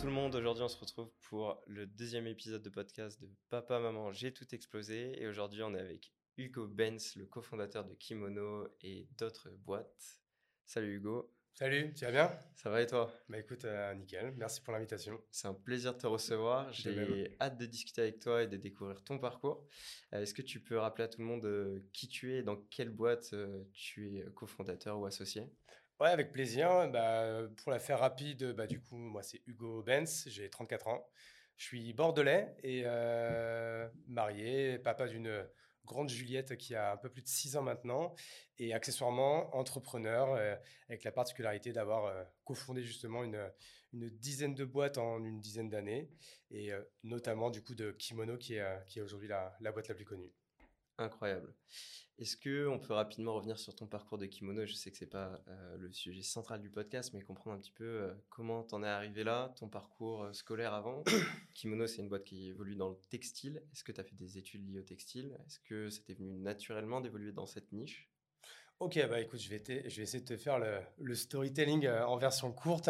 tout le monde, aujourd'hui on se retrouve pour le deuxième épisode de podcast de Papa Maman J'ai tout explosé et aujourd'hui on est avec Hugo Benz, le cofondateur de Kimono et d'autres boîtes. Salut Hugo. Salut, tu vas bien? Ça va et toi? Bah écoute, euh, nickel, merci pour l'invitation. C'est un plaisir de te recevoir. J'ai hâte de discuter avec toi et de découvrir ton parcours. Euh, est-ce que tu peux rappeler à tout le monde euh, qui tu es et dans quelle boîte tu es cofondateur ou associé? Ouais, avec plaisir. Bah, pour la faire rapide, bah, du coup, moi c'est Hugo Benz, j'ai 34 ans. Je suis bordelais et marié, papa d'une grande Juliette qui a un peu plus de 6 ans maintenant, et accessoirement entrepreneur, euh, avec la particularité d'avoir euh, cofondé justement une, une, dizaine de boîtes en une dizaine d'années, et euh, notamment du coup de Kimono qui est, qui est aujourd'hui la, la boîte la plus connue. Incroyable. Est-ce que on peut rapidement revenir sur ton parcours de kimono? Je sais que c'est pas le sujet central du podcast, mais comprendre un petit peu comment tu en es arrivé là, ton parcours scolaire avant. kimono, c'est une boîte qui évolue dans le textile. Est-ce que tu as fait des études liées au textile? Est-ce que c'était venu naturellement d'évoluer dans cette niche? Ok, bah écoute, je vais, je vais essayer de te faire le, storytelling euh, en version courte.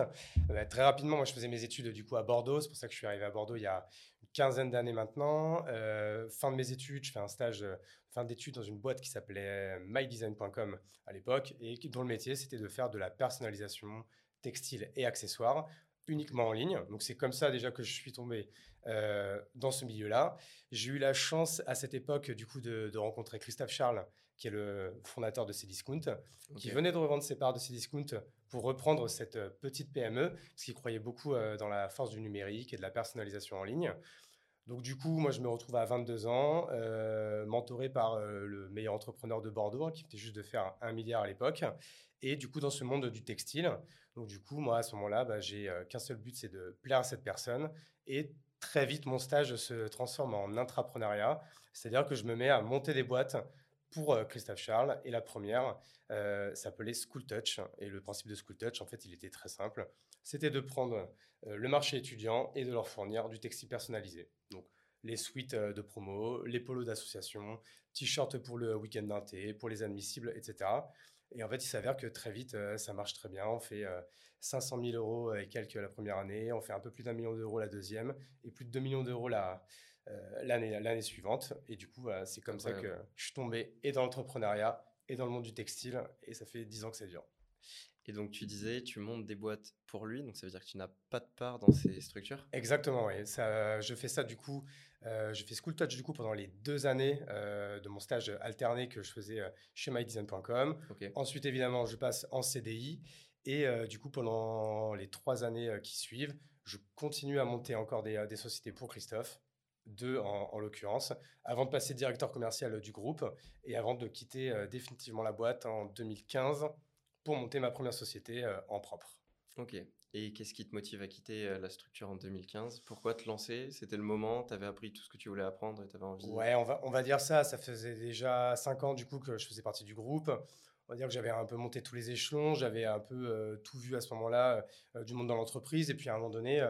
Euh, très rapidement, moi je faisais mes études du coup à Bordeaux, c'est pour ça que je suis arrivé à Bordeaux il y a une quinzaine d'années maintenant. Euh, fin de mes études, je fais un stage fin d'études dans une boîte qui s'appelait mydesign.com à l'époque et dont le métier c'était de faire de la personnalisation textile et accessoires uniquement en ligne. Donc c'est comme ça déjà que je suis tombé euh, dans ce milieu-là. J'ai eu la chance à cette époque du coup de, rencontrer Christophe Charles, qui est le fondateur de Cdiscount, qui venait de revendre ses parts de Cdiscount pour reprendre cette euh, petite PME, parce qu'il croyait beaucoup euh, dans la force du numérique et de la personnalisation en ligne. Donc du coup, moi, je me retrouve à 22 ans, euh, mentoré par euh, le meilleur entrepreneur de Bordeaux, hein, qui était juste de faire un milliard à l'époque. Et du coup, dans ce monde du textile, donc du coup, moi, à ce moment-là, bah, j'ai euh, qu'un seul but, c'est de plaire à cette personne. Et très vite, mon stage se transforme en intrapreneuriat, c'est-à-dire que je me mets à monter des boîtes pour Christophe Charles. Et la première s'appelait School Touch. Et le principe de School Touch, en fait, il était très simple. C'était de prendre le marché étudiant et de leur fournir du textile personnalisé. Donc, les suites de promo, les polos d'association, t-shirts pour le week-end d'inté, pour les admissibles, etc. Et en fait, il s'avère que très vite, ça marche très bien. On fait 500 000 euros et quelques la première année, on fait un peu plus d'un million d'euros la deuxième, et plus de 2 millions d'euros l'année suivante. Et du coup, c'est comme ça que je suis tombé et dans l'entrepreneuriat et dans le monde du textile, et ça fait 10 ans que ça dure. Et donc, tu disais, tu montes des boîtes pour lui, donc ça veut dire que tu n'as pas de part dans ces structures? Exactement, oui. Ça, je fais ça du coup, euh, je fais School Touch du coup pendant les deux années euh, de mon stage alterné que je faisais euh, chez mydesign.com. Ensuite, évidemment, je passe en CDI. Et du coup, pendant les trois années qui suivent, je continue à monter encore des, des sociétés pour Christophe deux en, en l'occurrence, avant de passer directeur commercial du groupe et avant de quitter définitivement la boîte en 2015 pour monter ma première société euh, en propre. Ok. Et qu'est-ce qui te motive à quitter euh, la structure en 2015 Pourquoi te lancer? C'était le moment Tu avais appris tout ce que tu voulais apprendre et tu avais envie Ouais, on va, on va dire ça. Ça faisait déjà cinq ans du coup que je faisais partie du groupe. On va dire que j'avais un peu monté tous les échelons. J'avais un peu euh, tout vu à ce moment-là du monde dans l'entreprise. Et puis à un moment donné,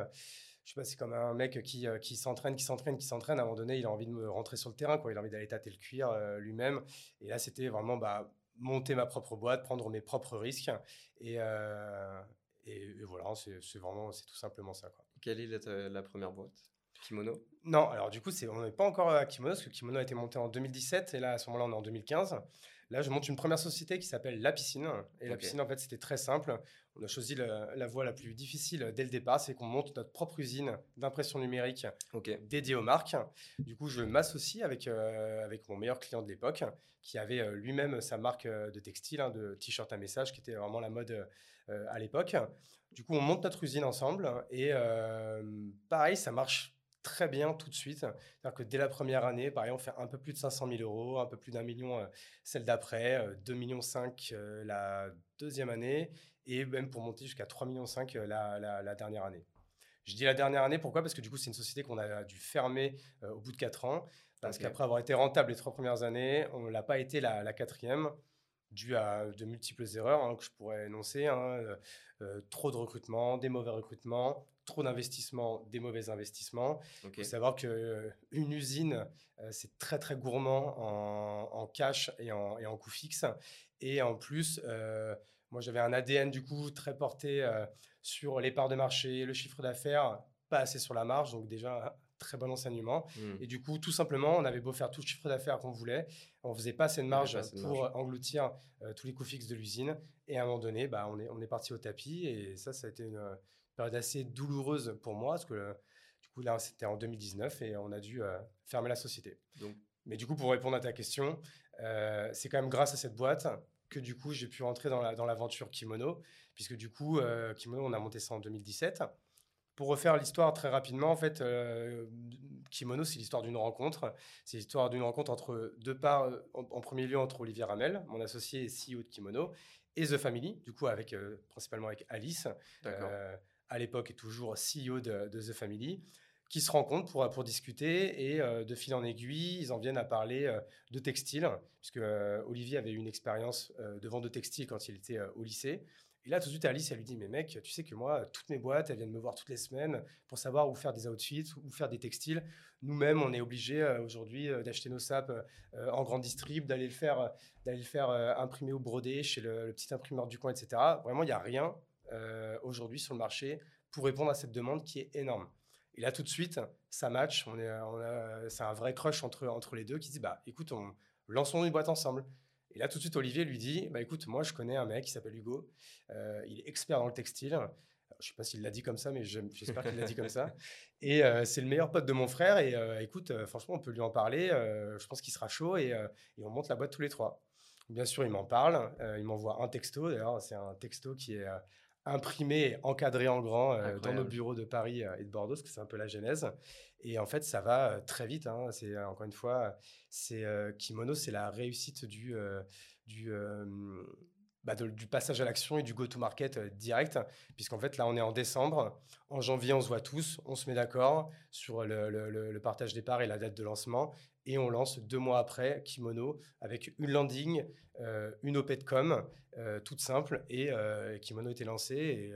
je sais pas, c'est comme un mec qui, qui s'entraîne, qui s'entraîne, qui s'entraîne. À un moment donné, il a envie de me rentrer sur le terrain. Quoi. Il a envie d'aller tâter le cuir lui-même. Et là, c'était vraiment... Bah, monter ma propre boîte, prendre mes propres risques. Et, euh, et, voilà, c'est vraiment, c'est tout simplement ça. Quoi. Quelle est la, première boîte? Kimono? Non, alors du coup, on n'est pas encore à Kimono, parce que Kimono a été monté en 2017, et là, à ce moment-là, on est en 2015. Là, je monte une première société qui s'appelle La Piscine. Et La Piscine, en fait, c'était très simple. On a choisi la, voie la plus difficile dès le départ, c'est qu'on monte notre propre usine d'impression numérique dédiée aux marques. Du coup, je m'associe avec, euh, avec mon meilleur client de l'époque, qui avait euh, lui-même sa marque euh, de textile, hein, de t-shirt à message, qui était vraiment la mode à l'époque. Du coup, on monte notre usine ensemble. Et pareil, ça marche très bien tout de suite. C'est-à-dire que dès la première année, pareil, on fait un peu plus de 500 000 euros, un peu plus d'un million euh, celle d'après, 2,5 millions euh, la deuxième année, et même pour monter jusqu'à 3,5 millions euh, la, la, dernière année. Je dis la dernière année, pourquoi? Parce que du coup, c'est une société qu'on a dû fermer au bout de 4 ans, parce qu'après avoir été rentable les trois premières années, on ne l'a pas été la, la quatrième dû à de multiples erreurs hein, que je pourrais énoncer. Hein, trop de recrutement, des mauvais recrutements, trop d'investissements, des mauvais investissements. Il faut savoir qu'une euh, usine, euh, c'est très très gourmand en, cash et en, et en coûts fixes. Et en plus, euh, Moi, j'avais un ADN du coup très porté sur les parts de marché, le chiffre d'affaires, pas assez sur la marge. Donc déjà, très bon enseignement. Mmh. Et du coup, tout simplement, on avait beau faire tout le chiffre d'affaires qu'on voulait, on faisait pas assez de marge pour engloutir tous les coûts fixes de l'usine. Et à un moment donné, bah, on, est, on est parti au tapis. Et ça, ça a été une période assez douloureuse pour moi, parce que du coup, là, c'était en 2019 et on a dû fermer la société. Donc, Mais du coup, pour répondre à ta question, c'est quand même grâce à cette boîte que du coup, j'ai pu rentrer dans l'aventure dans Kimono, puisque du coup, Kimono, on a monté ça en 2017. Pour refaire l'histoire très rapidement, en fait, euh, Kimono, c'est l'histoire d'une rencontre. C'est l'histoire d'une rencontre entre deux parts, en, premier lieu entre Olivier Ramel, mon associé et CEO de Kimono, et The Family, du coup, avec, euh, principalement avec Alice, euh, à l'époque et toujours CEO de, The Family, qui se rencontrent pour, pour discuter et de fil en aiguille, ils en viennent à parler de textile, puisque Olivier avait eu une expérience de vente de textile quand il était au lycée. Et là, tout de suite, Alice, elle lui dit Mais mec, tu sais que moi, toutes mes boîtes, elles viennent me voir toutes les semaines pour savoir où faire des outfits, où faire des textiles. Nous-mêmes, on est obligés euh, aujourd'hui euh, d'acheter nos sapes euh, en grande distrib, d'aller le faire, d'aller le faire imprimer ou broder chez le, petit imprimeur du coin, etc. Vraiment, il n'y a rien aujourd'hui sur le marché pour répondre à cette demande qui est énorme. Et là, tout de suite, ça match. C'est un vrai crush entre, entre les deux qui dit Bah écoute, on, lançons une boîte ensemble. Et là, tout de suite, Olivier lui dit bah, écoute, moi, je connais un mec qui s'appelle Hugo. Euh, il est expert dans le textile. je ne sais pas s'il l'a dit comme ça, mais j'espère qu'il l'a dit comme ça. Et euh, c'est le meilleur pote de mon frère. Et euh, écoute, franchement, on peut lui en parler. je pense qu'il sera chaud et, et, on monte la boîte tous les trois. Bien sûr, il m'en parle. il m'envoie un texto. D'ailleurs, c'est un texto qui est imprimé, encadré en grand dans nos bureaux de Paris et de Bordeaux, parce que c'est un peu la genèse. Et en fait, ça va très vite. Hein. C'est encore une fois, c'est Kimono, c'est la réussite du du bah, du passage à l'action et du go-to-market direct, puisqu'en fait, là, on est en décembre. En janvier, on se voit tous, on se met d'accord sur le, partage des parts et la date de lancement, et on lance deux mois après Kimono avec une landing, une OP de com, toute simple, et Kimono était lancé,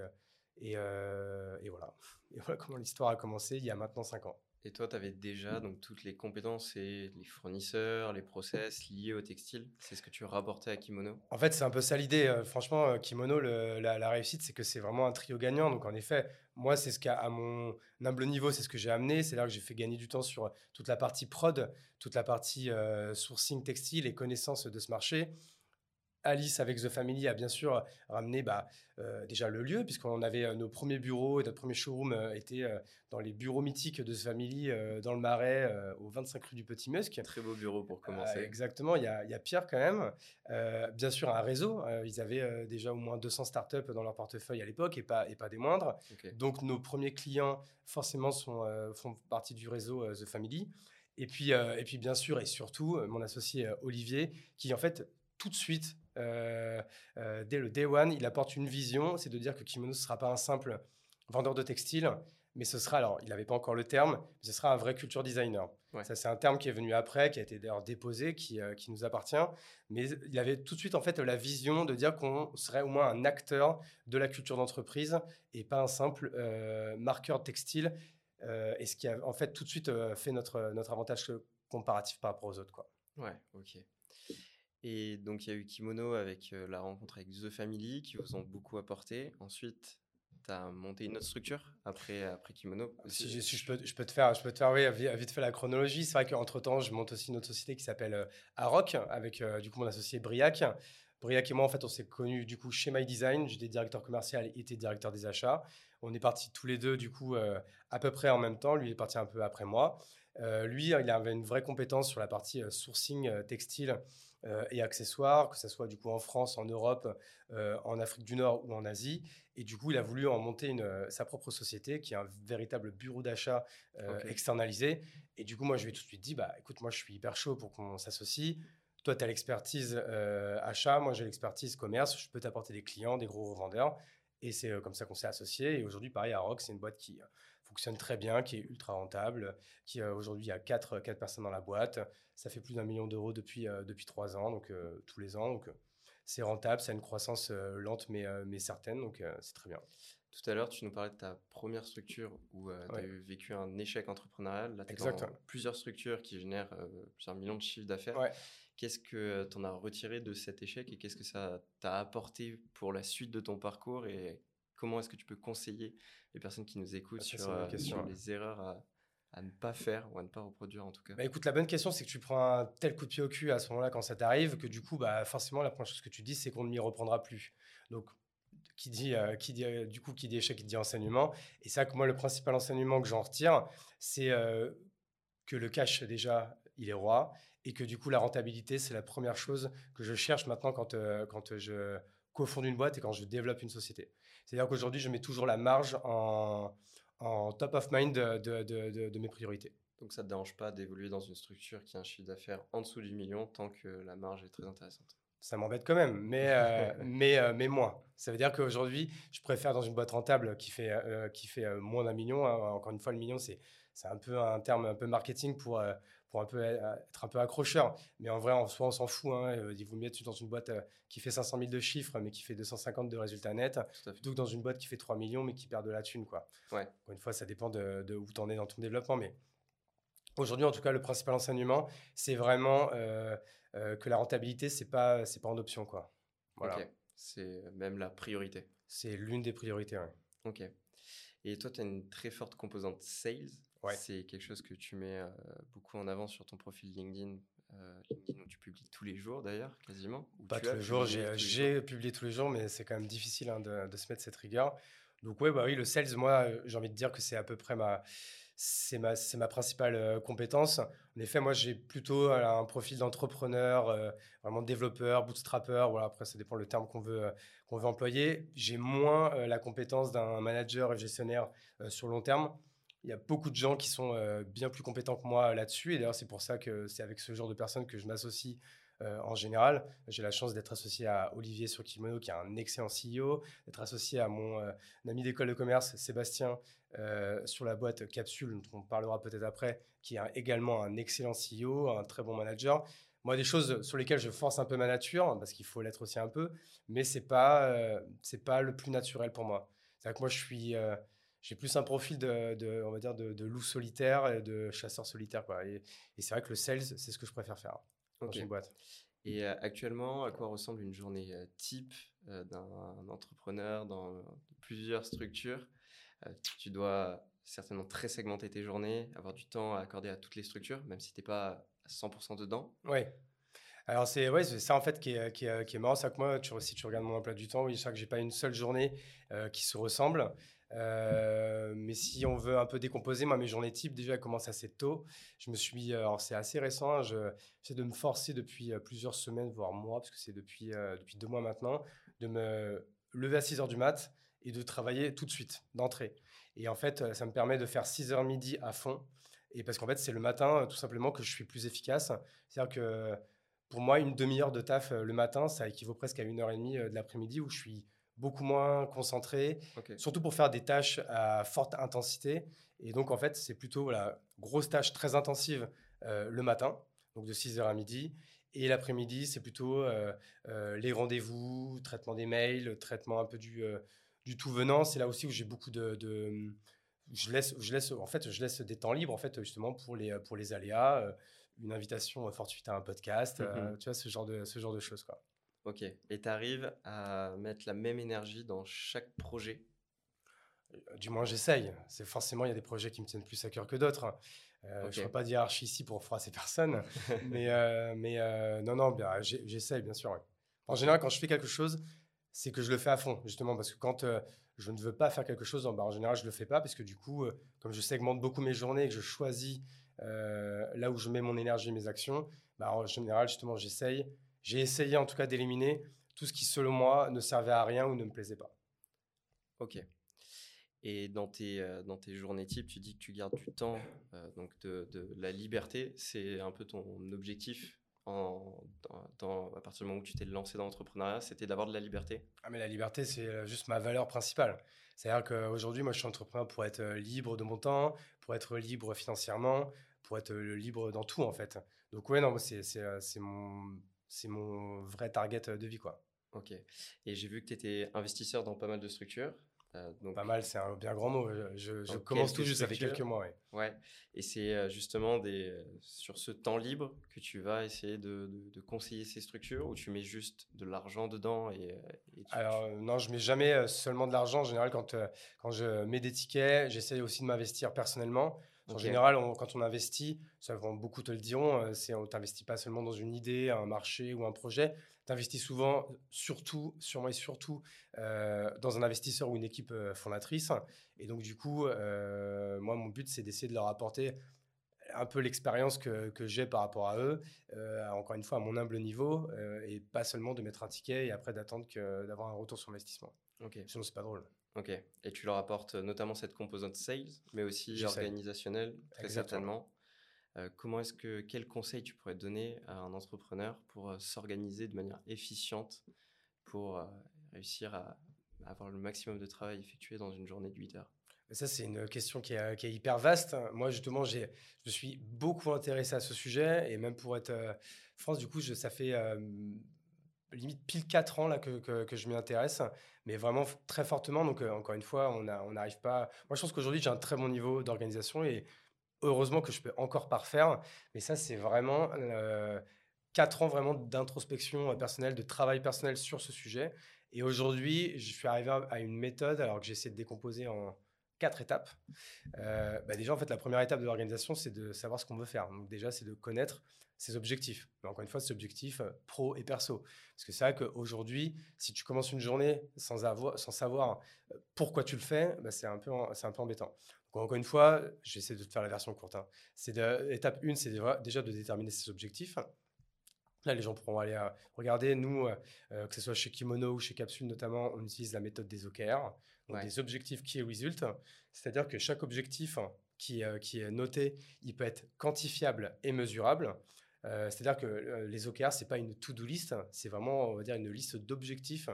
et, voilà. Et voilà comment l'histoire a commencé il y a maintenant cinq ans. Et toi, tu avais déjà donc, toutes les compétences et les fournisseurs, les process liés au textile. C'est ce que tu rapportais à Kimono? En fait, c'est un peu ça l'idée. Euh, franchement, euh, Kimono, la, réussite, c'est que c'est vraiment un trio gagnant. Donc, en effet, moi, c'est ce qu'à mon humble niveau, c'est ce que j'ai amené. C'est là que j'ai fait gagner du temps sur toute la partie prod, toute la partie euh, sourcing textile et connaissance de ce marché. Alice avec The Family a bien sûr ramené bah, euh, déjà le lieu, puisqu'on avait euh, nos premiers bureaux et notre premier showroom euh, était dans les bureaux mythiques de The Family dans le Marais, au 25 rue du Petit Musc. Très beau bureau pour commencer. exactement, il y, a, Pierre quand même. bien sûr, un réseau. ils avaient déjà au moins 200 startups dans leur portefeuille à l'époque et pas, et pas des moindres. Donc nos premiers clients, forcément, sont, font partie du réseau The Family. Et puis, et puis, bien sûr, et surtout, mon associé Olivier, qui en fait tout de suite, euh, euh, dès le day one, il apporte une vision, c'est de dire que Kimono ne sera pas un simple vendeur de textile, mais ce sera, alors il n'avait pas encore le terme, mais ce sera un vrai culture designer. Ça, c'est un terme qui est venu après, qui a été d'ailleurs déposé, qui, euh, qui, nous appartient. Mais il avait tout de suite en fait la vision de dire qu'on serait au moins un acteur de la culture d'entreprise et pas un simple marqueur textile. et ce qui a en fait tout de suite fait notre, notre avantage comparatif par rapport aux autres. Quoi. Ouais, ok. Et donc, il y a eu Kimono avec la rencontre avec The Family qui vous ont beaucoup apporté. Ensuite, tu as monté une autre structure après, après Kimono. Si, je, peux, je, peux, te faire, je peux te faire oui, vite fait la chronologie. C'est vrai qu'entre-temps, je monte aussi une autre société qui s'appelle Aroc avec du coup mon associé Briac. Briac et moi, en fait, on s'est connus du coup chez My Design. J'étais directeur commercial et était directeur des achats. On est partis tous les deux du coup à peu près en même temps. Lui est parti un peu après moi. lui, il avait une vraie compétence sur la partie sourcing textile euh, et accessoires, que ce soit du coup en France, en Europe, euh, en Afrique du Nord ou en Asie. Et du coup, il a voulu en monter une, euh, sa propre société qui est un véritable bureau d'achat externalisé. Et du coup, moi, je lui ai tout de suite dit, bah, écoute, moi, je suis hyper chaud pour qu'on s'associe. Toi, tu as l'expertise achat, moi, j'ai l'expertise commerce. Je peux t'apporter des clients, des gros revendeurs. Et c'est comme ça qu'on s'est associé. Et aujourd'hui, pareil, Aroc, c'est une boîte qui fonctionne très bien, qui est ultra rentable, qui aujourd'hui, il y a 4, quatre personnes dans la boîte. Ça fait plus d'un million d'euros depuis, euh, depuis trois ans, donc euh, tous les ans. Donc, euh, c'est rentable, ça a une croissance lente mais, mais certaine, donc c'est très bien. Tout à l'heure, tu nous parlais de ta première structure où tu as vécu un échec entrepreneurial. Là, tu as plusieurs structures qui génèrent plusieurs millions de chiffres d'affaires. Qu'est-ce que tu en as retiré de cet échec et qu'est-ce que ça t'a apporté pour la suite de ton parcours et comment est-ce que tu peux conseiller les personnes qui nous écoutent Ah, ça, sur, euh, sur les erreurs à, à ne pas faire ou à ne pas reproduire en tout cas? Bah écoute, la bonne question, c'est que tu prends un tel coup de pied au cul à ce moment-là quand ça t'arrive que du coup, bah, forcément, la première chose que tu dis, c'est qu'on ne m'y reprendra plus. Donc, qui dit, euh, qui dit, euh, du coup, qui dit échec, qui dit enseignement. Et vrai que moi, le principal enseignement que j'en retire, c'est que le cash, déjà, il est roi. Et que du coup, la rentabilité, c'est la première chose que je cherche maintenant quand, quand je cofonde une boîte et quand je développe une société. C'est-à-dire qu'aujourd'hui, je mets toujours la marge en, en top of mind de, de- de- mes priorités. Donc ça ne te dérange pas d'évoluer dans une structure qui a un chiffre d'affaires en dessous du million tant que la marge est très intéressante? Ça m'embête quand même, mais, euh, mais, euh, mais moins. Ça veut dire qu'aujourd'hui, je préfère dans une boîte rentable qui fait, euh, qui fait moins d'un million. hein. Encore une fois, le million, c'est c'est un peu un terme un peu marketing pour, pour un peu euh, être un peu accrocheur. Mais en vrai, en soi, on s'en fout. Hein. Euh, Il vaut mieux être dans une boîte euh, qui fait 500 000 de chiffres, mais qui fait 250 de résultats nets, plutôt que dans une boîte qui fait 3 millions, mais qui perd de la thune. Quoi. Ouais. Encore une fois, ça dépend de, de où tu en es dans ton développement. Mais aujourd'hui, en tout cas, le principal enseignement, c'est vraiment euh, euh, que la rentabilité, c'est pas, c'est pas en option. Quoi. Voilà. Ok. C'est même la priorité. C'est l'une des priorités. Ok. Et toi, tu as une très forte composante sales. Ouais. C'est quelque chose que tu mets euh, beaucoup en avant sur ton profil LinkedIn. euh, LinkedIn où tu publies tous les jours d'ailleurs, quasiment. Pas tous les jours, j'ai publié tous les jours, mais c'est quand même difficile hein, de, de se mettre cette rigueur. Donc ouais, bah oui, le sales, moi, j'ai envie de dire que c'est à peu près ma, c'est ma, c'est ma principale euh, compétence. En effet, moi, j'ai plutôt euh, un profil d'entrepreneur, euh, vraiment développeur, bootstrapper. Voilà, après, ça dépend le terme qu'on veut, qu'on veut employer. J'ai moins la compétence d'un manager et gestionnaire sur long terme. Il y a beaucoup de gens qui sont euh, bien plus compétents que moi là-dessus. Et d'ailleurs, c'est pour ça que c'est avec ce genre de personnes que je m'associe euh, en général. J'ai la chance d'être associé à Olivier sur Kimono, qui est un excellent CEO, d'être associé à mon euh, ami d'école de commerce, Sébastien, sur la boîte Capsule, dont on parlera peut-être après, qui est également un excellent CEO, un très bon manager. Moi, des choses sur lesquelles je force un peu ma nature, parce qu'il faut l'être aussi un peu, mais c'est pas, c'est pas le plus naturel pour moi. C'est-à-dire que moi, je suis, j'ai plus un profil de, de, on va dire, de, de loup solitaire et de chasseur solitaire. Quoi. Et, et c'est vrai que le sales, c'est ce que je préfère faire dans une boîte. Et euh, actuellement, à quoi ressemble une journée euh, type euh, d'un entrepreneur dans plusieurs structures? Tu dois certainement très segmenter tes journées, avoir du temps à accorder à toutes les structures, même si tu n'es pas à 100% dedans. Oui. Alors, c'est ouais, ça en fait qui est, qui est, qui est marrant. C'est que moi, tu, si tu regardes mon emploi du temps, oui, c'est vrai que j'ai pas une seule journée qui se ressemble. Euh, mais si on veut un peu décomposer, moi, mes journées types, déjà, elles commencent assez tôt. Je me suis, euh, alors c'est assez récent, hein, je- j'essaie de me forcer depuis euh, plusieurs semaines, voire mois, parce que c'est depuis, depuis deux mois maintenant, de me lever à 6 heures du mat et de travailler tout de suite, d'entrée. Et en fait, ça me permet de faire 6 heures midi à fond. Et parce qu'en fait, c'est le matin, tout simplement, que je suis plus efficace. C'est-à-dire que pour moi, une demi-heure de taf le matin, ça équivaut presque à une heure et demie de l'après-midi où je suis beaucoup moins concentré, surtout pour faire des tâches à forte intensité. Et donc, en fait, c'est plutôt voilà, grosse tâche très intensive euh, le matin, donc de 6h à midi. Et l'après-midi, c'est plutôt euh, euh, les rendez-vous, traitement des mails, traitement un peu du, du tout venant. C'est là aussi où j'ai beaucoup de, de- je laisse, je laisse, en fait, je laisse des temps libres, en fait, justement pour les, pour les aléas, une invitation fortuite à un podcast, euh, Mhm. tu vois, ce genre de, ce genre de choses, quoi. Ok. Et tu arrives à mettre la même énergie dans chaque projet? Euh, Du moins, j'essaye. C'est forcément, il y a des projets qui me tiennent plus à cœur que d'autres. Euh, Je ne ferai pas de hiérarchie ici pour froisser personne. mais euh, mais euh, non, non, bien, j'essaye, bien sûr. ouais. En général, quand je fais quelque chose, c'est que je le fais à fond, justement, parce que quand je ne veux pas faire quelque chose, bah, en général, je ne le fais pas, parce que du coup, comme je segmente beaucoup mes journées et que je choisis là où je mets mon énergie et mes actions, bah, en général, justement, j'essaye. J'ai essayé en tout cas d'éliminer tout ce qui, selon moi, ne servait à rien ou ne me plaisait pas. Ok. Et dans tes, euh, dans tes journées types, tu dis que tu gardes du temps, euh, donc de, de la liberté. C'est un peu ton objectif en, dans, dans- à partir du moment où tu t'es lancé dans l'entrepreneuriat, c'était d'avoir de la liberté? Ah, mais la liberté, c'est euh, juste ma valeur principale. C'est-à-dire qu'aujourd'hui, moi, je suis entrepreneur pour être libre de mon temps, pour être libre financièrement, pour être libre dans tout, en fait. Donc, ouais, non, c'est mon, c'est mon vrai target euh, de vie, quoi. Ok. Et j'ai vu que tu étais investisseur dans pas mal de structures. Euh, donc, pas mal, c'est un bien grand mot. Je, commence tout juste, ça fait quelques mois. Ouais, ouais. et c'est euh, justement des, sur ce temps libre que tu vas essayer de, de, conseiller ces structures ou tu mets juste de l'argent dedans et, Alors, non, je mets jamais seulement de l'argent. En général, quand, quand je mets des tickets, j'essaie aussi de m'investir personnellement. En général, quand on investit, ça, beaucoup te le diront, c'est on t'investit pas seulement dans une idée, un marché ou un projet, tu investis souvent, surtout, sûrement et surtout, euh, dans un investisseur ou une équipe euh, fondatrice. Et donc, du coup, euh, moi, mon but, c'est d'essayer de leur apporter un peu l'expérience que, que j'ai par rapport à eux, encore une fois, à mon humble niveau, et pas seulement de mettre un ticket et après d'attendre d'avoir un retour sur investissement. Ok. Sinon, c'est pas drôle. Ok. Et tu leur apportes notamment cette composante sales, mais aussi organisationnelle, très certainement. Euh, comment est-ce que quel conseil tu pourrais donner à un entrepreneur pour euh, s'organiser de manière efficiente pour euh, réussir à, avoir le maximum de travail effectué dans une journée de 8 heures? Ça, c'est une question qui est, hyper vaste. Moi, justement, je me suis beaucoup intéressé à ce sujet. Et même pour être France, du coup, je, ça fait limite pile 4 ans là, que, que, je m'y intéresse. Mais vraiment très fortement. Donc, encore une fois, on n'arrive pas. Moi, je pense qu'aujourd'hui, j'ai un très bon niveau d'organisation. Et heureusement que je peux encore parfaire. Mais ça, c'est vraiment euh, quatre ans vraiment d'introspection euh, personnelle, de travail personnel sur ce sujet. Et aujourd'hui, je suis arrivé à une méthode, alors que j'essaie de décomposer en quatre étapes. Euh, bah déjà, en fait, la première étape de l'organisation, c'est de savoir ce qu'on veut faire. Donc déjà, c'est de connaître ses objectifs. Mais encore une fois, ses objectifs pro et perso. Parce que c'est vrai qu'aujourd'hui, si tu commences une journée sans, avoir, sans savoir pourquoi tu le fais, bah c'est un, peu, un peu embêtant encore une fois, j'essaie de te faire la version courte. Hein. C'est étape 1, c'est déjà de déterminer ses objectifs. Là, les gens pourront aller euh, regarder. Nous, euh, euh, que ce soit chez Kimono ou chez Capsule notamment, on utilise la méthode des OKR, donc des objectifs qui result. C'est-à-dire que chaque objectif qui, qui, est noté, il peut être quantifiable et mesurable. C'est-à-dire que les OKR, ce n'est pas une to-do list, c'est vraiment, on va dire, une liste d'objectifs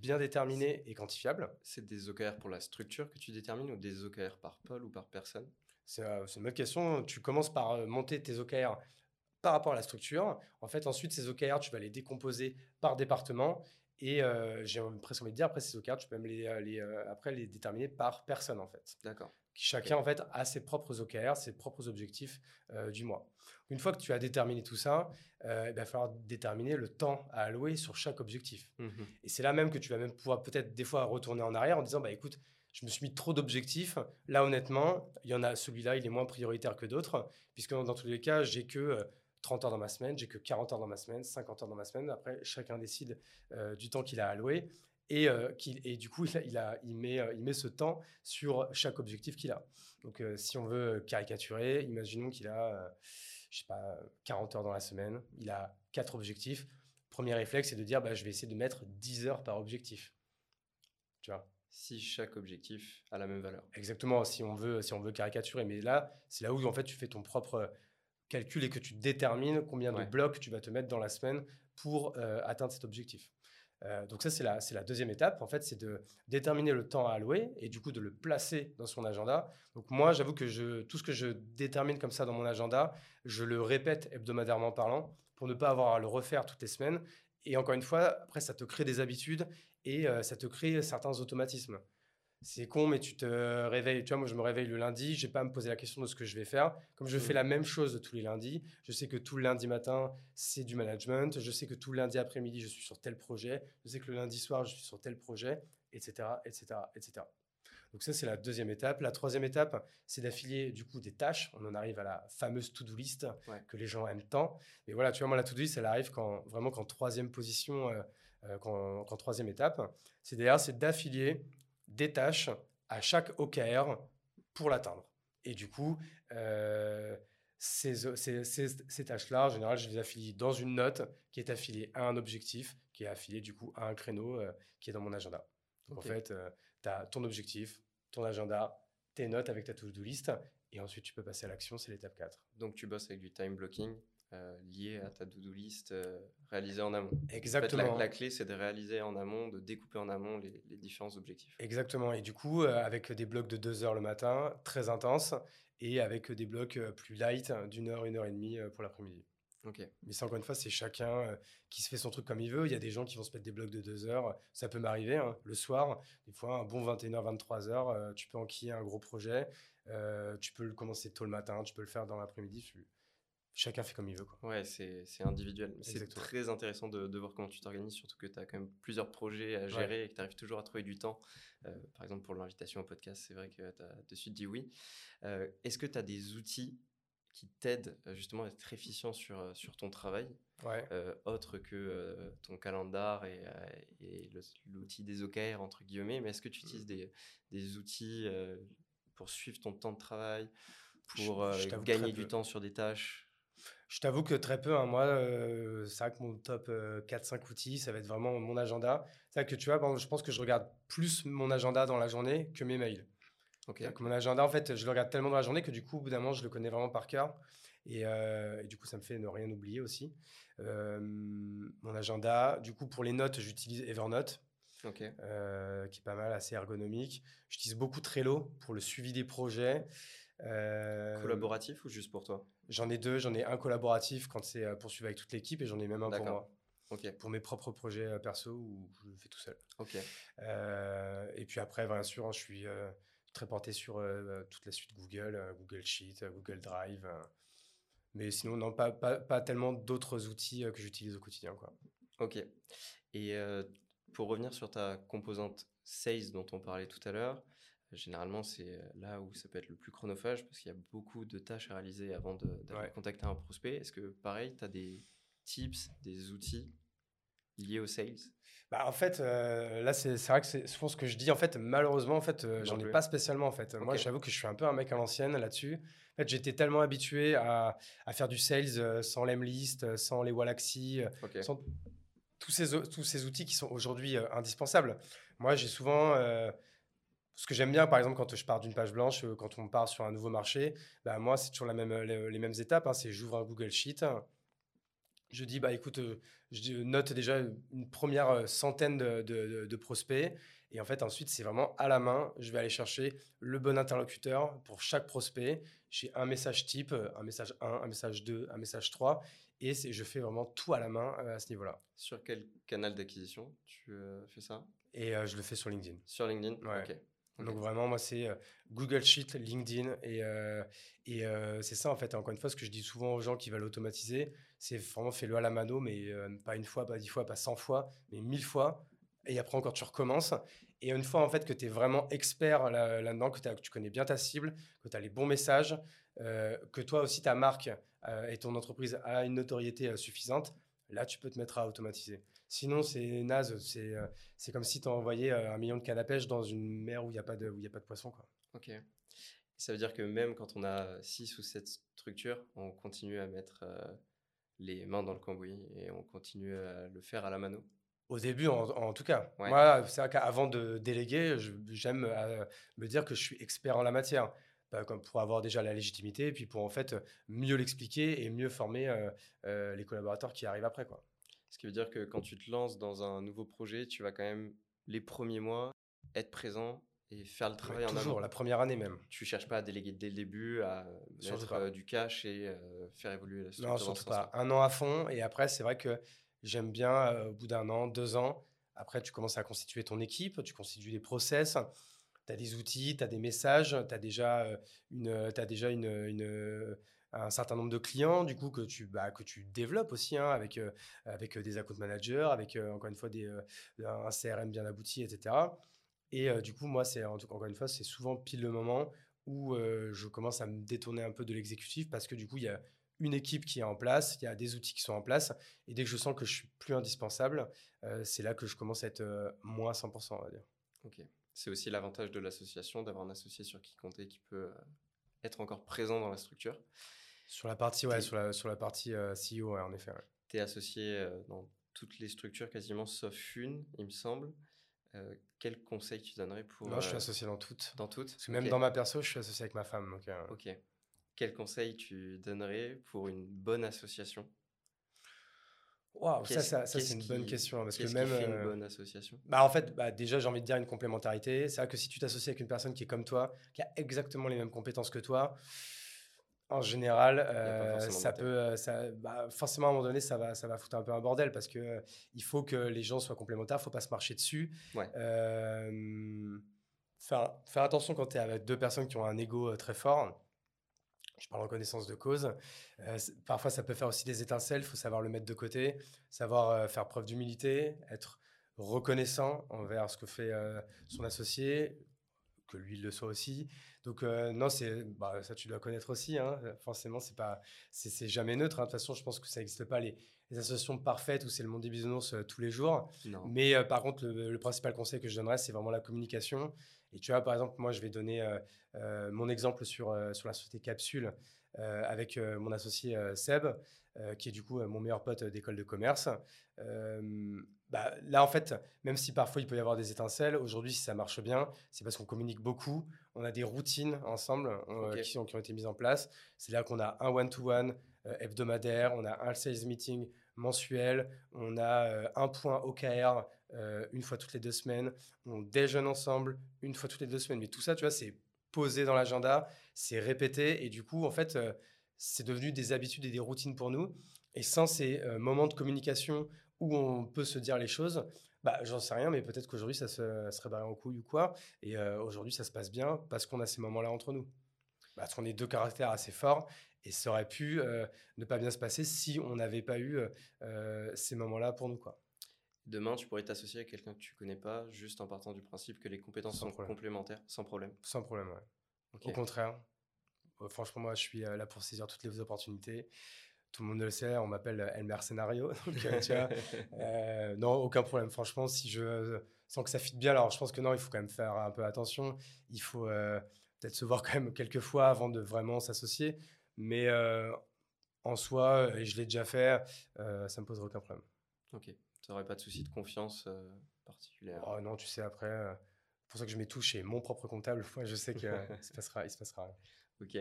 bien déterminé et quantifiable. C'est des OKR pour la structure que tu détermines ou des OKR par pôle ou par personne? C'est euh, une bonne question. Tu commences par euh, monter tes OKR par rapport à la structure. En fait, ensuite, ces OKR, tu vas les décomposer par département. Et euh, j'ai presque envie de dire, après ces OKR, tu peux même les, les après les déterminer par personne, en fait. D'accord. Chacun, en fait, a ses propres OKR, ses propres objectifs du mois. Une fois que tu as déterminé tout ça, euh, il va falloir déterminer le temps à allouer sur chaque objectif. Mmh et c'est là même que tu vas même pouvoir peut-être des fois retourner en arrière en disant, bah écoute, je me suis mis trop d'objectifs. Là, honnêtement, il y en a celui-là, il est moins prioritaire que d'autres, puisque dans, tous les cas, j'ai que 30 euh, heures dans ma semaine, j'ai que 40 heures dans ma semaine, 50 heures dans ma semaine. Après, chacun décide euh, du temps qu'il a alloué. Et, et, du coup, il, a, il, met, il met ce temps sur chaque objectif qu'il a. Donc, si on veut caricaturer, imaginons qu'il a je sais pas, 40 heures dans la semaine. Il a quatre objectifs. Premier réflexe, c'est de dire, bah, je vais essayer de mettre 10 heures par objectif. Tu vois? Si chaque objectif a la même valeur. Exactement, si on veut, si on veut caricaturer. Mais là, c'est là où en fait tu fais ton propre calcul et que tu détermines combien de blocs tu vas te mettre dans la semaine pour euh, atteindre cet objectif. Euh, donc ça, c'est la, la deuxième étape. En fait, c'est de déterminer le temps à allouer et du coup de le placer dans son agenda. Donc moi, j'avoue que je, tout ce que je détermine comme ça dans mon agenda, je le répète hebdomadairement parlant pour ne pas avoir à le refaire toutes les semaines. Et encore une fois, après, ça te crée des habitudes et euh, ça te crée certains automatismes c'est con, mais tu te réveilles. Tu vois, moi, je me réveille le lundi, je n'ai pas à me poser la question de ce que je vais faire. Comme je fais mmh. la même chose tous les lundis, je sais que tout le lundi matin, c'est du management. Je sais que tout le lundi après-midi, je suis sur tel projet. Je sais que le lundi soir, je suis sur tel projet, etc., etc., etc. Donc ça, c'est la deuxième étape. La troisième étape, c'est d'affilier du coup des tâches. On en arrive à la fameuse to-do list que les gens aiment tant. Et voilà, tu vois, moi, la to-do list, elle arrive quand, vraiment qu'en troisième position, euh, euh, qu'en troisième étape. C'est d'ailleurs, c'est d'affilier des tâches à chaque OKR pour l'atteindre. Et du coup, euh, ces, ces, tâches-là, en général, je les affilie dans une note qui est affiliée à un objectif, qui est affilié du coup à un créneau euh, qui est dans mon agenda. Donc en fait, euh, tu as ton objectif, ton agenda, tes notes avec ta to-do list, et ensuite tu peux passer à l'action, c'est l'étape 4. Donc tu bosses avec du time blocking euh, lié à ta to-do list euh, réalisée en amont. Exactement. la, clé, c'est de réaliser en amont, de découper en amont les, différents objectifs. Exactement. Et du coup, euh, avec des blocs de deux heures le matin, très intenses, et avec des blocs plus light, d'une heure, une heure et demie pour l'après-midi. Mais ça, encore une fois, c'est chacun euh, qui se fait son truc comme il veut. Il y a des gens qui vont se mettre des blocs de deux heures. Ça peut m'arriver hein, le soir. Des fois, un bon 21h, 23h, euh, tu peux enquiller un gros projet. Euh, tu peux le commencer tôt le matin, tu peux le faire dans l'après-midi. Chacun fait comme il veut. Quoi. Ouais, c'est individuel. C'est très intéressant de, voir comment tu t'organises, surtout que tu as quand même plusieurs projets à gérer et que tu arrives toujours à trouver du temps. par exemple, pour l'invitation au podcast, c'est vrai que tu as de suite dit oui. Est-ce que tu as des outils qui t'aide euh, justement à être efficient sur, euh, sur ton travail, euh, autre que ton calendar et, et l'outil des OKR, entre guillemets. Mais est-ce que tu utilises mmh. des, des outils pour suivre ton temps de travail, pour gagner du temps sur des tâches? Je t'avoue que très peu. Hein. Moi, c'est vrai que mon top 4-5 outils, ça va être vraiment mon agenda. C'est vrai que tu vois, bon, je pense que je regarde plus mon agenda dans la journée que mes mails. Mon agenda, en fait, je le regarde tellement dans la journée que du coup, au bout d'un moment, je le connais vraiment par cœur. Et, euh, du coup, ça me fait ne rien oublier aussi. Euh, mon agenda, du coup, pour les notes, j'utilise Evernote. Euh, qui est pas mal, assez ergonomique. J'utilise beaucoup Trello pour le suivi des projets. Collaboratif ou juste pour toi? J'en ai deux. J'en ai un collaboratif quand c'est pour suivre avec toute l'équipe et j'en ai même un pour moi. Pour mes propres projets perso où je le fais tout seul. et puis après, bien sûr, hein, je suis très porté sur euh, toute la suite Google, euh, Google Sheet, euh, Google Drive. mais sinon, non, pas, pas, pas tellement d'autres outils que j'utilise au quotidien. Quoi. Ok. Et pour revenir sur ta composante sales dont on parlait tout à l'heure, généralement, c'est là où ça peut être le plus chronophage parce qu'il y a beaucoup de tâches à réaliser avant de, contacter un prospect. Est-ce que, pareil, tu as des tips, des outils liés aux sales? Bah, en fait, euh, là, c'est vrai que c'est souvent ce que je dis. En fait, malheureusement, en fait, euh, j'en ai pas spécialement. En fait, moi, j'avoue que je suis un peu un mec à l'ancienne là-dessus. En fait, j'étais tellement habitué à, à, faire du sales euh, sans l'Emlist, sans les Wallaxy, sans tous ces, tous ces outils qui sont aujourd'hui indispensables. Moi, j'ai souvent ce que j'aime bien, par exemple, quand je pars d'une page blanche, quand on part sur un nouveau marché, bah, moi, c'est toujours la même, les, mêmes étapes. Hein. c'est j'ouvre un Google Sheet, je dis, bah écoute, euh, je note déjà une première euh, centaine de, prospects. Et en fait, ensuite, c'est vraiment à la main. Je vais aller chercher le bon interlocuteur pour chaque prospect. J'ai un message type, un message 1, un message 2, un message 3. Et je fais vraiment tout à la main euh, à ce niveau-là. Sur quel canal d'acquisition tu fais ça? Et je le fais sur LinkedIn. Sur LinkedIn? Ok. Donc vraiment, moi, c'est Google Sheet, LinkedIn. Et, et c'est ça, en fait. Encore une fois, ce que je dis souvent aux gens qui veulent automatiser, c'est vraiment fais-le à la mano, mais pas une fois, pas dix fois, pas cent fois, mais mille fois. Et après encore, tu recommences. Et une fois, en fait, que tu es vraiment expert là-dedans, que, que, tu connais bien ta cible, que tu as les bons messages, que toi aussi, ta marque et ton entreprise a une notoriété suffisante, là, tu peux te mettre à automatiser. Sinon, c'est naze. C'est euh, c'est comme si tu envoyais euh, un million de cannes à pêche dans une mer où il n'y a, pas de, où a pas de poisson. Quoi. Ok. Ça veut dire que même quand on a 6 ou 7 structures, on continue à mettre euh, les mains dans le cambouis et on continue à le faire à la mano? Au début, en, tout cas. Moi, c'est vrai qu'avant de déléguer, j'aime me dire que je suis expert en la matière. Bah, comme pour avoir déjà la légitimité, et puis pour en fait mieux l'expliquer et mieux former les collaborateurs qui arrivent après. Quoi. Ce qui veut dire que quand tu te lances dans un nouveau projet, tu vas quand même les premiers mois être présent et faire le travail en Toujours, la première année même. Tu cherches pas à déléguer dès le début, à mettre euh, du cash et euh, faire évoluer la structure. Non, surtout pas. Un an à fond et après, c'est vrai que j'aime bien, euh, au bout d'un an, deux ans, après, tu commences à constituer ton équipe, tu constitues des process, tu as des outils, tu as des messages, tu as déjà une, as déjà une, une un certain nombre de clients, du coup, que tu, bah, que tu développes aussi hein, avec, euh, avec euh, des account managers, avec euh, encore une fois des, un CRM bien abouti, etc. Et du coup, moi, c'est encore une fois, c'est souvent pile le moment où je commence à me détourner un peu de l'exécutif parce que du coup, il y a une équipe qui est en place, il y a des outils qui sont en place, et dès que je sens que je suis plus indispensable, c'est là que je commence à être moins 100%, on va dire. Ok. C'est aussi l'avantage de l'association d'avoir un associé sur qui compter qui peut être encore présent dans la structure. Sur la partie, ouais, sur la, sur la partie euh, CEO, en effet. Tu es associé euh, dans toutes les structures quasiment, sauf une, il me semble. Euh, quel conseil tu donnerais pour... Non, je suis associé dans toutes. Dans toutes? Parce que même dans ma perso, je suis associé avec ma femme. Donc, Ok. Quel conseil tu donnerais pour une bonne association? Waouh, ça, ça, c'est une bonne question. Parce que même. une bonne association? bah, En fait, bah, déjà, j'ai envie de dire une complémentarité. C'est vrai que si tu t'associes avec une personne qui est comme toi, qui a exactement les mêmes compétences que toi, en général, euh, ça peut, euh, ça, bah, forcément à un moment donné, ça va, ça va foutre un peu un bordel parce que euh, il faut que les gens soient complémentaires, faut pas se marcher dessus. faire, faire attention quand tu es avec deux personnes qui ont un ego très fort. Je parle en connaissance de cause. parfois, ça peut faire aussi des étincelles. Il faut savoir le mettre de côté, savoir faire preuve d'humilité, être reconnaissant envers ce que fait son associé, que lui le soit aussi. Donc euh, non, c'est bah, ça tu dois connaître aussi. Hein. Forcément, c'est pas c'est jamais neutre. Hein. De toute façon, je pense que ça n'existe pas les, associations parfaites où c'est le monde des bisounours euh, tous les jours. Mais euh, par contre, le, principal conseil que je donnerais, c'est vraiment la communication. Et tu vois, par exemple, moi, je vais donner mon exemple sur sur la société Capsule avec mon associé Seb, qui est du coup mon meilleur pote d'école de commerce. Bah, là, en fait, même si parfois il peut y avoir des étincelles, aujourd'hui, si ça marche bien, c'est parce qu'on communique beaucoup. On a des routines ensemble euh, qui, ont, qui, ont, été mises en place. C'est là qu'on a un one-to-one euh, hebdomadaire, on a un sales meeting mensuel, on a euh, un point OKR une fois toutes les deux semaines, on déjeune ensemble une fois toutes les deux semaines. Mais tout ça, tu vois, c'est posé dans l'agenda, c'est répété. Et du coup, en fait, c'est devenu des habitudes et des routines pour nous. Et sans ces moments de communication où on peut se dire les choses, bah, j'en sais rien, mais peut-être qu'aujourd'hui, ça se serait barré en couille ou quoi. Et euh, aujourd'hui, ça se passe bien parce qu'on a ces moments-là entre nous. Parce qu'on est deux caractères assez forts et ça aurait pu euh, ne pas bien se passer si on n'avait pas eu euh, ces moments-là pour nous. Quoi. Demain, tu pourrais t'associer à quelqu'un que tu connais pas, juste en partant du principe que les compétences sont complémentaires, sans problème. Sans problème, ouais. Au contraire. Franchement, moi, je suis là pour saisir toutes les opportunités tout le monde le sait, on m'appelle euh, Elmer Scénario. Euh, euh, non, aucun problème. Franchement, si je sens que ça fit bien, alors je pense que non, il faut quand même faire un peu attention. Il faut peut-être se voir quand même quelques fois avant de vraiment s'associer. Mais en soi, et je l'ai déjà fait, ça me poserait aucun problème. Ok. Tu n'aurais pas de souci de confiance particulière oh, Non, tu sais, après, c'est pour ça que je mets tout chez mon propre comptable. je sais qu'il se passera, il se passera. Ok.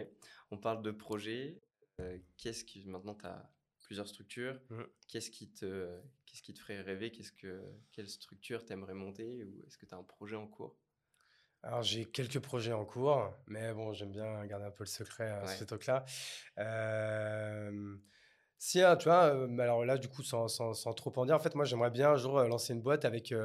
On parle de projet. Euh, qu'est-ce qui maintenant tu as plusieurs structures mmh. qu'est-ce qui te qu'est-ce qui te ferait rêver? Qu'est-ce que quelle structure t'aimerais monter ou est-ce que tu as un projet en cours? Alors j'ai quelques projets en cours, mais bon, j'aime bien garder un peu le secret à ce truc-là. Euh, si, hein, tu vois, euh, alors là, du coup, sans, sans, sans, trop en dire, en fait, moi, j'aimerais bien un jour lancer une boîte avec, tu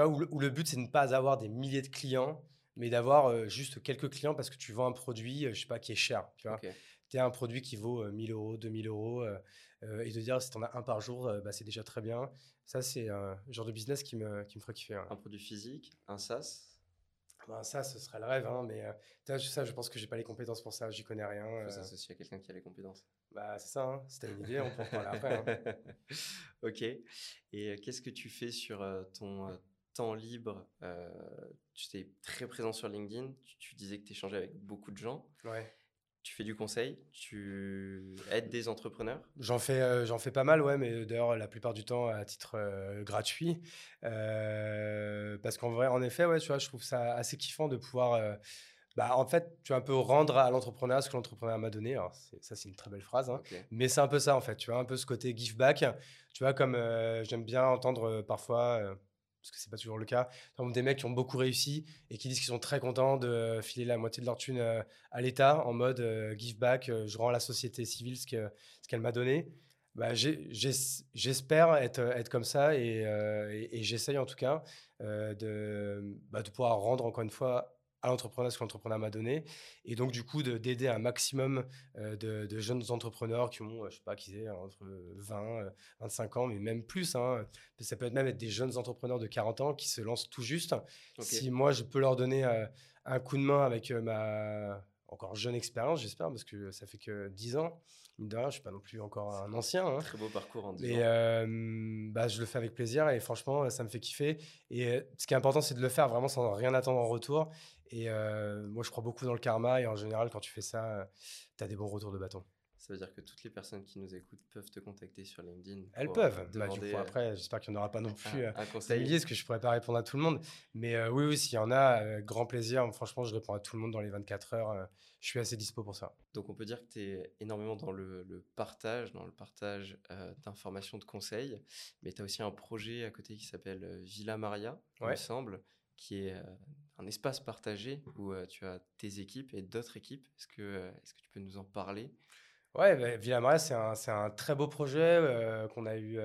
vois, où le, but, c'est de ne pas avoir des milliers de clients, mais d'avoir juste quelques clients parce que tu vends un produit, je sais pas, qui est cher, tu vois tu as un produit qui vaut 1000 euros, 2000 euros, et de dire si tu en as un par jour, bah, c'est déjà très bien. Ça, c'est un genre de business qui me, qui me ferait kiffer. Un produit physique, un SaaS? Ben, ça, ce serait le rêve, hein, mais ça, je pense que j'ai pas les compétences pour ça, j'y connais rien. Il faut s'associer à quelqu'un qui a les compétences. Bah, c'est ça, hein. si tu as une idée, on peut en parler après. Hein. ok. Et qu'est-ce que tu fais sur ton temps libre Tu es très présent sur LinkedIn, tu, tu disais que tu échangeais avec beaucoup de gens. Ouais. Tu fais du conseil, tu aides des entrepreneurs? J'en fais, euh, j'en fais pas mal, ouais, mais d'ailleurs la plupart du temps à titre euh, gratuit. Euh, parce qu'en vrai, en effet, ouais, tu vois, je trouve ça assez kiffant de pouvoir, bah, en fait, tu vas un peu rendre à l'entrepreneur ce que l'entrepreneur m'a donné. Alors, ça, c'est une très belle phrase, hein. mais c'est un peu ça, en fait. Tu vois, un peu ce côté give back. Tu vois, comme j'aime bien entendre parfois parce que c'est pas toujours le cas. des mecs qui ont beaucoup réussi et qui disent qu'ils sont très contents de filer la moitié de leur thune euh, à l'État en mode euh, give back, euh, je rends à la société civile ce qu'elle m'a donné. Bah, J'espère être, comme ça et, j'essaye en tout cas bah, de pouvoir rendre encore une fois à l'entrepreneur ce que l'entrepreneur m'a donné. Et donc, du coup, d'aider un maximum euh, de, jeunes entrepreneurs qui ont, je sais pas, qui ont entre 20, 25 ans, mais même plus. Hein. Ça peut être même être des jeunes entrepreneurs de 40 ans qui se lancent tout juste. Si moi, je peux leur donner euh, un coup de main avec euh, ma encore jeune expérience, j'espère, parce que ça fait que 10 ans. Je suis pas non plus encore un ancien. Hein. Très beau parcours en 10 Mais bah, je le fais avec plaisir et franchement, ça me fait kiffer. Et ce qui est important, c'est de le faire vraiment sans rien attendre en retour. Et moi, je crois beaucoup dans le karma. Et en général, quand tu fais ça, tu as des bons retours de bâton. Ça veut dire que toutes les personnes qui nous écoutent peuvent te contacter sur LinkedIn. Elles peuvent. Bah, du coup, après, j'espère qu'il n'y en aura pas non plus un, un parce que je ne pourrais pas répondre à tout le monde. Mais oui, oui, s'il y en a, grand plaisir. Franchement, je réponds à tout le monde dans les 24 heures. je suis assez dispo pour ça. Donc, on peut dire que tu es énormément dans le, partage, dans le partage d'informations, de conseils. Mais tu as aussi un projet à côté qui s'appelle Villa Maria, il me semble qui est un espace partagé où tu as tes équipes et d'autres équipes. Est-ce que, est que tu peux nous en parler? Ouais, bah, Villa c'est un, très beau projet qu'on a eu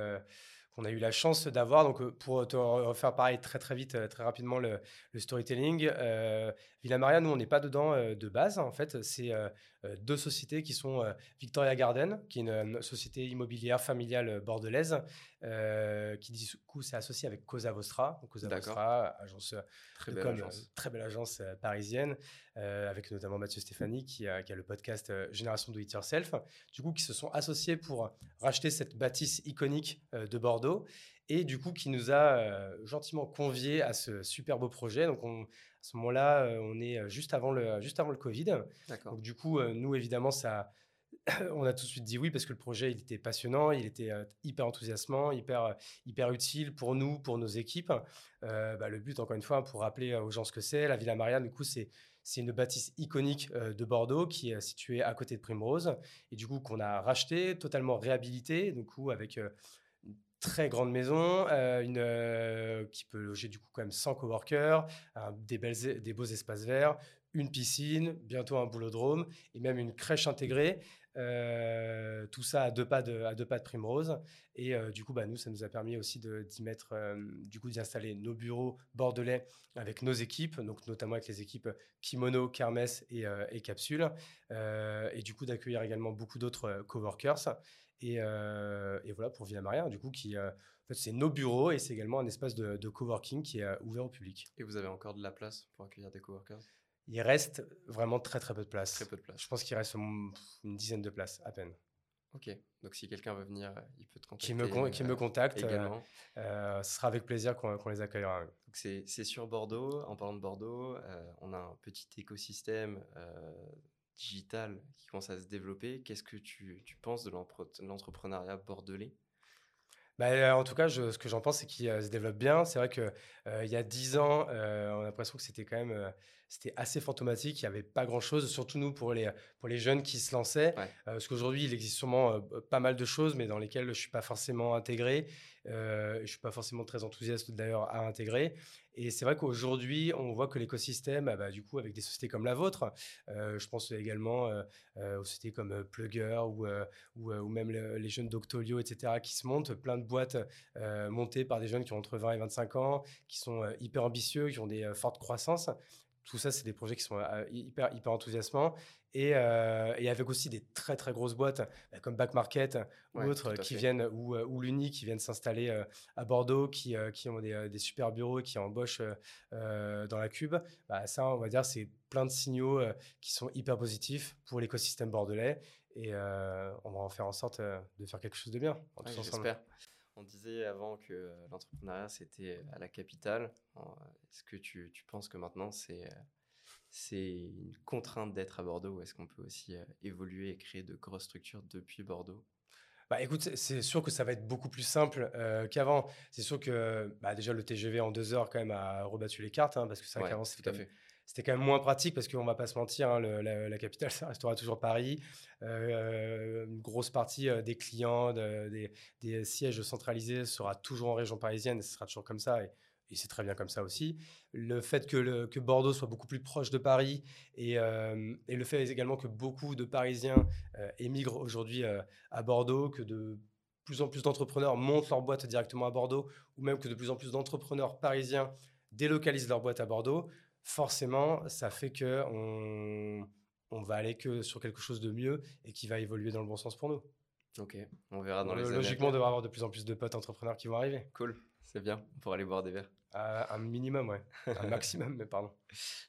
qu'on a eu la chance d'avoir. Donc, pour te refaire pareil très très vite, très rapidement le, storytelling, euh, Villa Maria, nous, on n'est pas dedans de base. En fait, c'est deux sociétés qui sont Victoria Garden, qui est une, société immobilière familiale bordelaise, qui du coup s'est associée avec Cosa Vostra. Donc, Cosa Vostra, agence très belle, agence. très belle agence parisienne, avec notamment Mathieu Stéphanie qui a, qui a le podcast Génération Do It Yourself. Du coup, qui se sont associés pour racheter cette bâtisse iconique de Bordeaux et du coup qui nous a gentiment conviés à ce super beau projet. Donc on, à ce moment-là, euh, on est juste avant le, juste avant le Covid. Donc, du coup, euh, nous, évidemment, ça, on a tout de suite dit oui parce que le projet, il était passionnant, il était hyper enthousiasmant, hyper, hyper utile pour nous, pour nos équipes. Bah, le but, encore une fois, pour rappeler aux gens ce que c'est, la Villa Marianne, du coup, c'est c'est une bâtisse iconique de Bordeaux qui est située à côté de Primrose et du coup qu'on a racheté, totalement réhabilité, du coup avec très grande maison, euh, une, euh, qui peut loger du coup quand même 100 coworkers, des, belles, des beaux espaces verts, une piscine, bientôt un boulodrome et même une crèche intégrée. Euh, tout ça à deux pas de, à deux pas de Primrose. Et du coup, bah, nous, ça nous a permis aussi d'y mettre, du coup, d'y installer nos bureaux bordelais avec nos équipes, donc notamment avec les équipes Kimono, Kermesse et Capsule. et du coup, d'accueillir également beaucoup d'autres coworkers. Euh, et, voilà pour Villa Maria, du coup, qui, euh, en fait, c'est nos bureaux et c'est également un espace de, coworking qui est euh, ouvert au public. Et vous avez encore de la place pour accueillir des coworkers? Il reste vraiment très très peu de place. Très peu de place. Je pense qu'il reste une dizaine de places à peine. Ok, donc si quelqu'un veut venir, il peut te contacter. Qui me, qui me contacte également. ce sera avec plaisir qu'on les accueillera. C'est sur Bordeaux. En parlant de Bordeaux, on a un petit écosystème digital qui commence à se développer. Qu'est-ce que tu, tu penses de l'entrepreneuriat bordelais? Bah, euh, en tout cas, ce que j'en pense, c'est qu'il euh, se développe bien. C'est vrai qu'il euh, y a dix ans, on a l'impression que c'était quand même c'était assez fantomatique. Il n'y avait pas grand-chose, surtout nous, pour les, pour les jeunes qui se lançaient. parce qu'aujourd'hui, il existe sûrement pas mal de choses, mais dans lesquelles je ne suis pas forcément intégré. je ne suis pas forcément très enthousiaste d'ailleurs à intégrer. Et c'est vrai qu'aujourd'hui, on voit que l'écosystème, ah bah, du coup, avec des sociétés comme la vôtre, euh, je pense également euh, euh, aux sociétés comme Plugger ou, ou, même les jeunes d'Octolio, etc., qui se montent, plein de boîtes montées par des jeunes qui ont entre 20 et 25 ans, qui sont hyper ambitieux, qui ont des fortes croissances. Tout ça, c'est des projets qui sont hyper, hyper enthousiasmants. Et, avec aussi des très très grosses boîtes bah, comme Back Market ou autres qui viennent, ou, ou l'Uni qui viennent s'installer à Bordeaux, qui, qui ont des, des, super bureaux et qui embauchent dans la Cube. Bah, ça, on va dire, c'est plein de signaux qui sont hyper positifs pour l'écosystème bordelais. Et on va en faire en sorte de faire quelque chose de bien. J'espère. On disait avant que l'entrepreneuriat, c'était à la capitale. Est-ce que tu, tu, penses que maintenant, c'est c'est une contrainte d'être à Bordeaux ou est-ce qu'on peut aussi évoluer et créer de grosses structures depuis Bordeaux? Bah écoute, c'est sûr que ça va être beaucoup plus simple qu'avant. C'est sûr que bah, déjà le TGV en deux heures quand même a rebattu les cartes, hein, parce que c'est vrai qu'avant c'était quand même moins pratique parce qu'on va pas se mentir, hein, la, capitale, ça restera toujours Paris. Euh, une grosse partie euh, des clients, des, sièges centralisés sera toujours en région parisienne et ce sera toujours comme ça. Et, c'est très bien comme ça aussi. Le fait que, Bordeaux soit beaucoup plus proche de Paris et, euh, et, le fait également que beaucoup de Parisiens émigrent aujourd'hui à Bordeaux, que de plus en plus d'entrepreneurs montent leur boîte directement à Bordeaux, ou même que de plus en plus d'entrepreneurs parisiens délocalisent leur boîte à Bordeaux, forcément, ça fait que on, on va aller que sur quelque chose de mieux et qui va évoluer dans le bon sens pour nous. Ok, on verra dans les années. Logiquement, on devra avoir de plus en plus de potes entrepreneurs qui vont arriver. Cool, c'est bien pour aller boire des verres. un minimum, ouais. un maximum, mais pardon.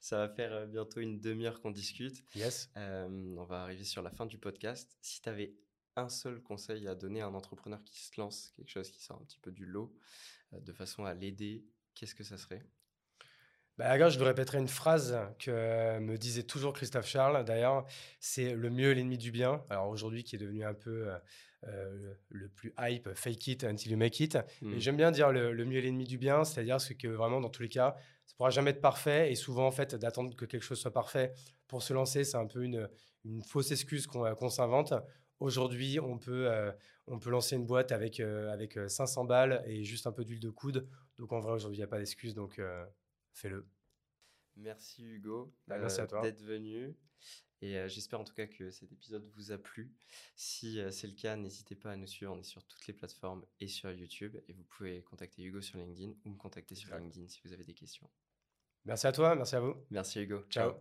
Ça va faire euh, bientôt une demi-heure qu'on discute. Yes. Euh, on va arriver sur la fin du podcast. Si tu avais un seul conseil à donner à un entrepreneur qui se lance, quelque chose qui sort un petit peu du lot, euh, de façon à l'aider, qu'est-ce que ça serait? Bah, je vous répéterai une phrase que me disait toujours Christophe Charles, d'ailleurs, c'est le mieux l'ennemi du bien. Alors aujourd'hui, qui est devenu un peu euh, euh, le plus hype, fake it until you make it. Mais mmh. j'aime bien dire le, mieux est l'ennemi du bien, c'est-à-dire que vraiment, dans tous les cas, ça pourra jamais être parfait. Et souvent, en fait, d'attendre que quelque chose soit parfait pour se lancer, c'est un peu une, une fausse excuse qu'on s'invente. Aujourd'hui, on peut, euh, on peut lancer une boîte avec, avec 500 balles et juste un peu d'huile de coude. Donc en vrai, aujourd'hui, il n'y a pas d'excuse. Donc fais-le. Merci Hugo bah, toi. d'être venu. Et j'espère en tout cas que cet épisode vous a plu. Si c'est le cas, n'hésitez pas à nous suivre. On est sur toutes les plateformes et sur YouTube. Et vous pouvez contacter Hugo sur LinkedIn ou me contacter sur LinkedIn si vous avez des questions. Merci à toi, merci à vous. Merci Hugo. Ciao.